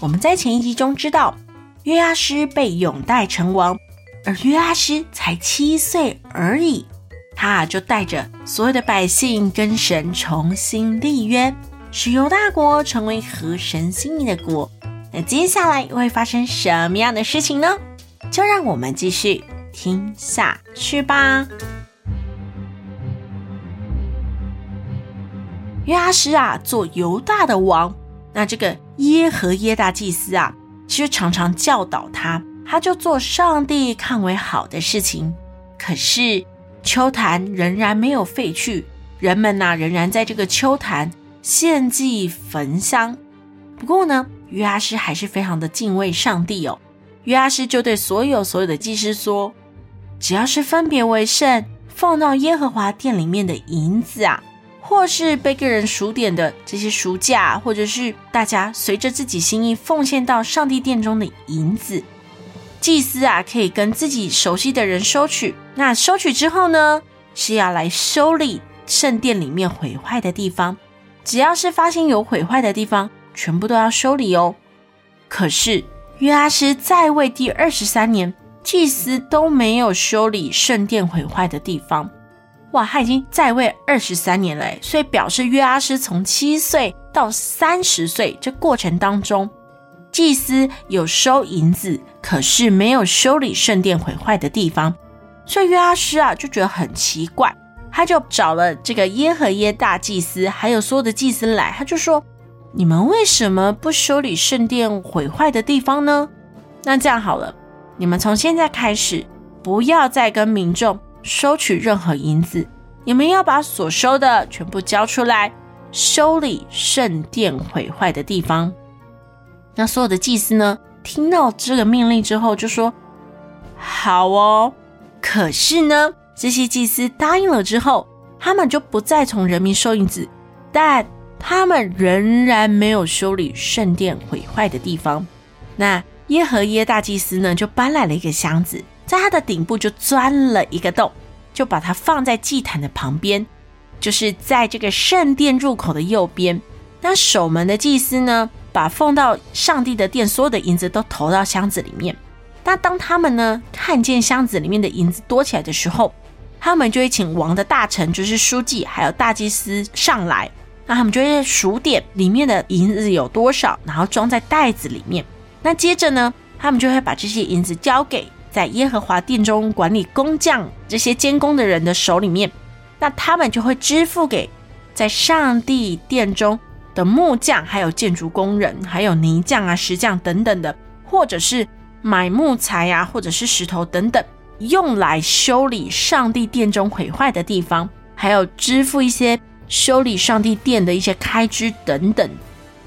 我们在前一集中知道，约阿施被拥戴成王，而约阿施才七岁而已，他就带着所有的百姓跟神重新立约，使犹大国成为合神心意的国。那接下来会发生什么样的事情呢？就让我们继续听下去吧。约阿施啊，做犹大的王。那这个耶和耶大祭司啊，其实常常教导他，他就做上帝看为好的事情。可是秋坛仍然没有废去，人们呐、仍然在这个秋坛献祭焚香。不过呢，约阿施还是非常的敬畏上帝哦。约阿施就对所有所有的祭司说：“只要是分别为圣，放到耶和华殿里面的银子啊。”或是被个人数点的这些赎价，或者是大家随着自己心意奉献到上帝殿中的银子，祭司啊可以跟自己熟悉的人收取。那收取之后呢，是要来修理圣殿里面毁坏的地方。只要是发现有毁坏的地方，全部都要修理哦。可是约阿施在位第二十三年，祭司都没有修理圣殿毁坏的地方。哇，他已经在位二十三年了，所以表示约阿施从七岁到三十岁这过程当中，祭司有收银子，可是没有修理圣殿毁坏的地方，所以约阿施啊就觉得很奇怪，他就找了这个耶和耶大祭司，还有所有的祭司来，他就说：你们为什么不修理圣殿毁坏的地方呢？那这样好了，你们从现在开始不要再跟民众。收取任何银子，你们要把所收的全部交出来，修理圣殿毁坏的地方。那所有的祭司呢，听到这个命令之后，就说：“好哦。”可是呢，这些祭司答应了之后，他们就不再从人民收银子，但他们仍然没有修理圣殿毁坏的地方。那耶和耶大祭司呢，就搬来了一个箱子。在它的顶部就钻了一个洞，就把它放在祭坛的旁边，就是在这个圣殿入口的右边。那守门的祭司呢，把奉到上帝的殿所有的银子都投到箱子里面。那当他们呢看见箱子里面的银子多起来的时候，他们就会请王的大臣，就是书记，还有大祭司上来。那他们就会数点里面的银子有多少，然后装在袋子里面。那接着呢，他们就会把这些银子交给。在耶和华殿中管理工匠这些监工的人的手里面，那他们就会支付给在上帝殿中的木匠，还有建筑工人，还有泥匠啊、石匠等等的，或者是买木材啊，或者是石头等等，用来修理上帝殿中毁坏的地方，还有支付一些修理上帝殿的一些开支等等。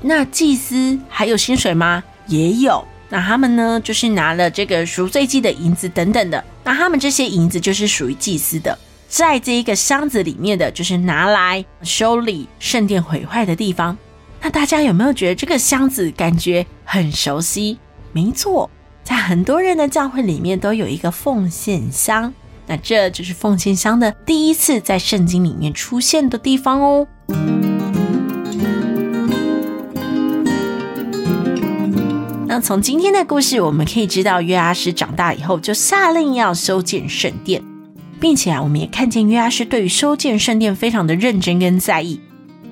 那祭司还有薪水吗？也有。那他们呢，就是拿了这个赎罪祭的银子等等的。那他们这些银子就是属于祭司的，在这一个箱子里面的，就是拿来修理圣殿毁坏的地方。那大家有没有觉得这个箱子感觉很熟悉？没错，在很多人的教会里面都有一个奉献箱。那这就是奉献箱的第一次在圣经里面出现的地方哦。从今天的故事，我们可以知道，约阿施长大以后就下令要修建圣殿，并且啊，我们也看见约阿施对于修建圣殿非常的认真跟在意。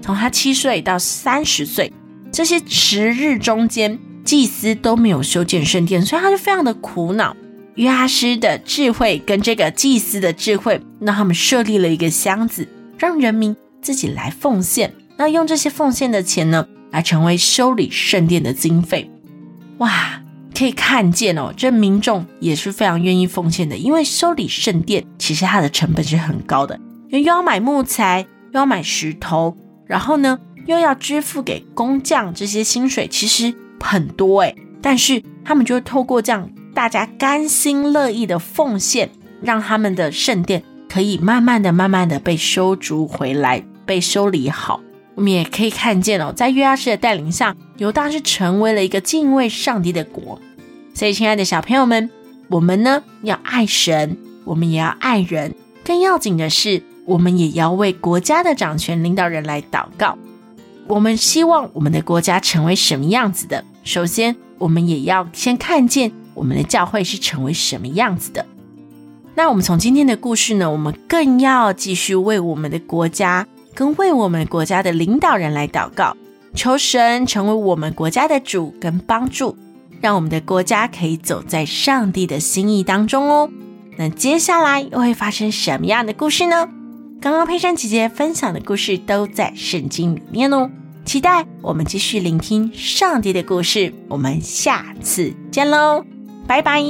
从他七岁到三十岁这些时日中间，祭司都没有修建圣殿，所以他就非常的苦恼。约阿施的智慧跟这个祭司的智慧，让他们设立了一个箱子，让人民自己来奉献，那用这些奉献的钱呢，来成为修理圣殿的经费。哇，可以看见哦，这民众也是非常愿意奉献的，因为修理圣殿其实它的成本是很高的，因为又要买木材，又要买石头，然后呢又要支付给工匠这些薪水，其实很多诶。但是他们就会透过这样大家甘心乐意的奉献，让他们的圣殿可以慢慢的、慢慢的被修筑回来，被修理好。我们也可以看见哦，在约阿施的带领下，犹大是成为了一个敬畏上帝的国。所以，亲爱的小朋友们，我们呢要爱神，我们也要爱人。更要紧的是，我们也要为国家的掌权领导人来祷告。我们希望我们的国家成为什么样子的？首先，我们也要先看见我们的教会是成为什么样子的。那我们从今天的故事呢，我们更要继续为我们的国家跟为我们国家的领导人来祷告，求神成为我们国家的主跟帮助，让我们的国家可以走在上帝的心意当中哦。那接下来又会发生什么样的故事呢？刚刚佩珊姐姐分享的故事都在圣经里面哦。期待我们继续聆听上帝的故事，我们下次见喽，拜拜。